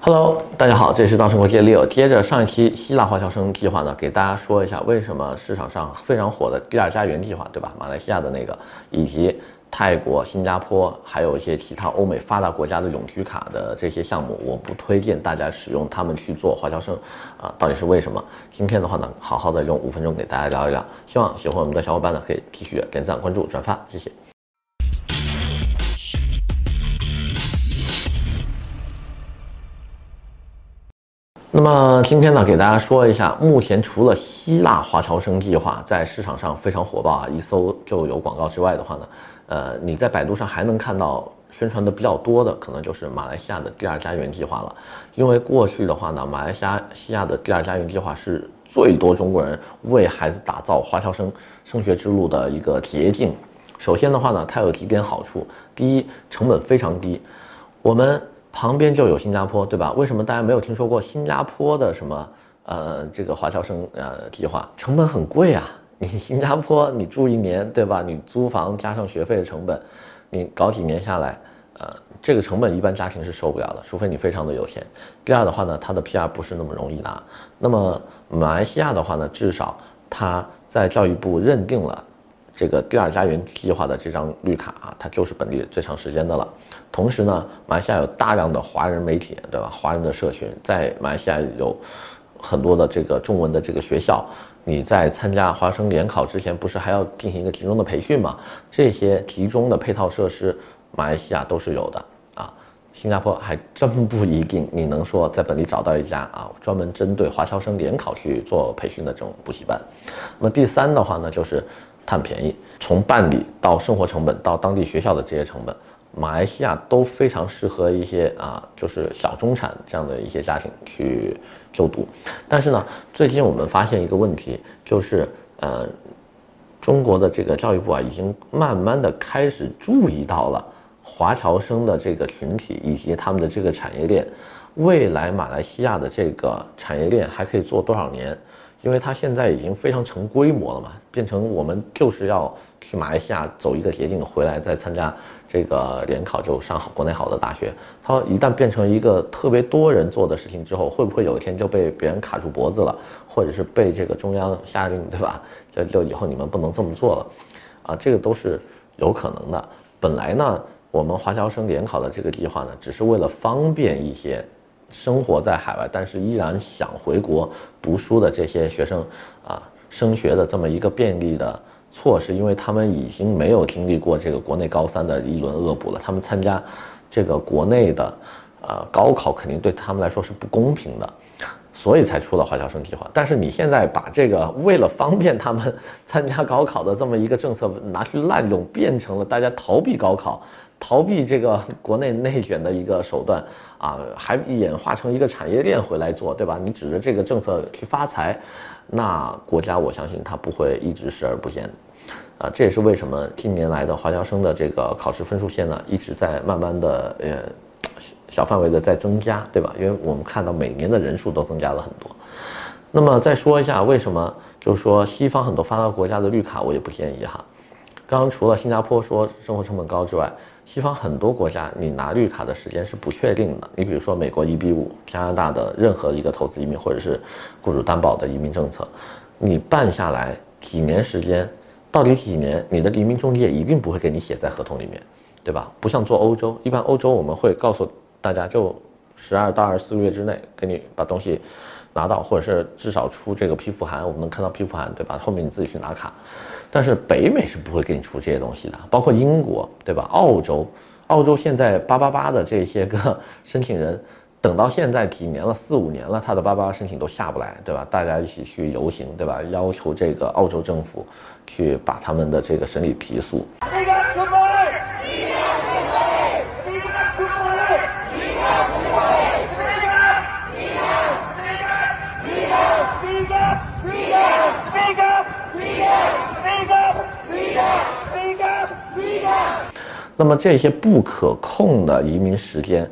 Hello，大家好，这里是稻盛国际 Leo。接着上一期希腊华侨生计划呢，给大家说一下为什么市场上非常火的第二家园计划，对吧？马来西亚的那个，以及泰国、新加坡，还有一些其他欧美发达国家的永居卡的这些项目，我不推荐大家使用他们去做华侨生啊，到底是为什么？今天的话呢，好好的用五分钟给大家聊一聊。希望喜欢我们的小伙伴呢，可以继续点赞、关注、转发，谢谢。那么今天呢，给大家说一下，目前除了希腊华侨生计划在市场上非常火爆啊，一搜就有广告之外的话呢，呃，你在百度上还能看到宣传的比较多的，可能就是马来西亚的第二家园计划了。因为过去的话呢，马来西亚西亚的第二家园计划是最多中国人为孩子打造华侨生升学之路的一个捷径。首先的话呢，它有几点好处：第一，成本非常低，我们。旁边就有新加坡，对吧？为什么大家没有听说过新加坡的什么呃这个华侨生呃计划？成本很贵啊！你新加坡你住一年，对吧？你租房加上学费的成本，你搞几年下来，呃，这个成本一般家庭是受不了的，除非你非常的有钱。第二的话呢，它的 PR 不是那么容易拿。那么马来西亚的话呢，至少它在教育部认定了。这个第二家园计划的这张绿卡啊，它就是本地最长时间的了。同时呢，马来西亚有大量的华人媒体，对吧？华人的社群在马来西亚有很多的这个中文的这个学校。你在参加华生联考之前，不是还要进行一个集中的培训吗？这些集中的配套设施，马来西亚都是有的啊。新加坡还真不一定，你能说在本地找到一家啊，专门针对华侨生联考去做培训的这种补习班。那么第三的话呢，就是。贪便宜，从办理到生活成本到当地学校的这些成本，马来西亚都非常适合一些啊，就是小中产这样的一些家庭去就读。但是呢，最近我们发现一个问题，就是呃，中国的这个教育部啊，已经慢慢的开始注意到了华侨生的这个群体以及他们的这个产业链，未来马来西亚的这个产业链还可以做多少年？因为它现在已经非常成规模了嘛，变成我们就是要去马来西亚走一个捷径，回来再参加这个联考，就上好国内好的大学。它一旦变成一个特别多人做的事情之后，会不会有一天就被别人卡住脖子了，或者是被这个中央下令，对吧？就就以后你们不能这么做了，啊，这个都是有可能的。本来呢，我们华侨生联考的这个计划呢，只是为了方便一些。生活在海外，但是依然想回国读书的这些学生啊，升学的这么一个便利的措施，因为他们已经没有经历过这个国内高三的一轮恶补了，他们参加这个国内的啊高考，肯定对他们来说是不公平的，所以才出了华侨生计划。但是你现在把这个为了方便他们参加高考的这么一个政策拿去滥用，变成了大家逃避高考。逃避这个国内内卷的一个手段啊，还演化成一个产业链回来做，对吧？你指着这个政策去发财，那国家我相信它不会一直视而不见的，啊，这也是为什么近年来的华侨生的这个考试分数线呢，一直在慢慢的呃小范围的在增加，对吧？因为我们看到每年的人数都增加了很多。那么再说一下为什么，就是说西方很多发达国家的绿卡我也不建议哈。刚刚除了新加坡说生活成本高之外，西方很多国家你拿绿卡的时间是不确定的。你比如说美国一比五，加拿大的任何一个投资移民或者是雇主担保的移民政策，你办下来几年时间，到底几年？你的移民中介一定不会给你写在合同里面，对吧？不像做欧洲，一般欧洲我们会告诉大家，就十二到二十四个月之内给你把东西拿到，或者是至少出这个批复函，我们能看到批复函，对吧？后面你自己去拿卡。但是北美是不会给你出这些东西的，包括英国，对吧？澳洲，澳洲现在八八八的这些个申请人，等到现在几年了，四五年了，他的八八八申请都下不来，对吧？大家一起去游行，对吧？要求这个澳洲政府去把他们的这个审理提速。那么这些不可控的移民时间，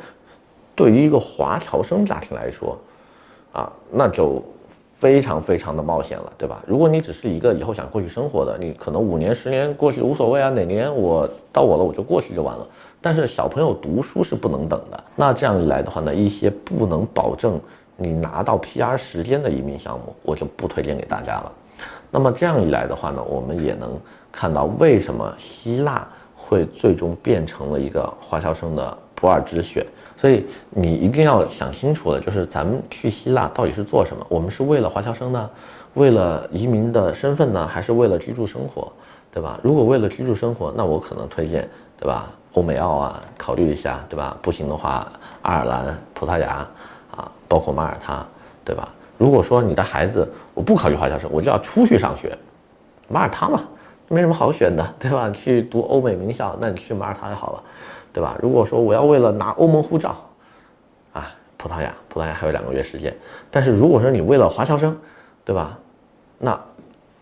对于一个华侨生家庭来说，啊，那就非常非常的冒险了，对吧？如果你只是一个以后想过去生活的，你可能五年十年过去无所谓啊，哪年我到我了我就过去就完了。但是小朋友读书是不能等的，那这样一来的话呢，一些不能保证你拿到 PR 时间的移民项目，我就不推荐给大家了。那么这样一来的话呢，我们也能看到为什么希腊会最终变成了一个华侨生的不二之选。所以你一定要想清楚了，就是咱们去希腊到底是做什么？我们是为了华侨生呢，为了移民的身份呢，还是为了居住生活，对吧？如果为了居住生活，那我可能推荐，对吧？欧美澳啊，考虑一下，对吧？不行的话，爱尔兰、葡萄牙啊，包括马耳他，对吧？如果说你的孩子我不考虑华侨生，我就要出去上学，马耳他嘛，没什么好选的，对吧？去读欧美名校，那你去马耳他就好了。对吧？如果说我要为了拿欧盟护照，啊，葡萄牙，葡萄牙还有两个月时间。但是如果说你为了华侨生，对吧？那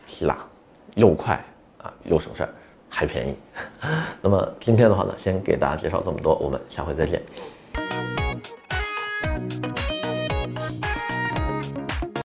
希腊又快啊，又省事儿，还便宜。那么今天的话呢，先给大家介绍这么多，我们下回再见。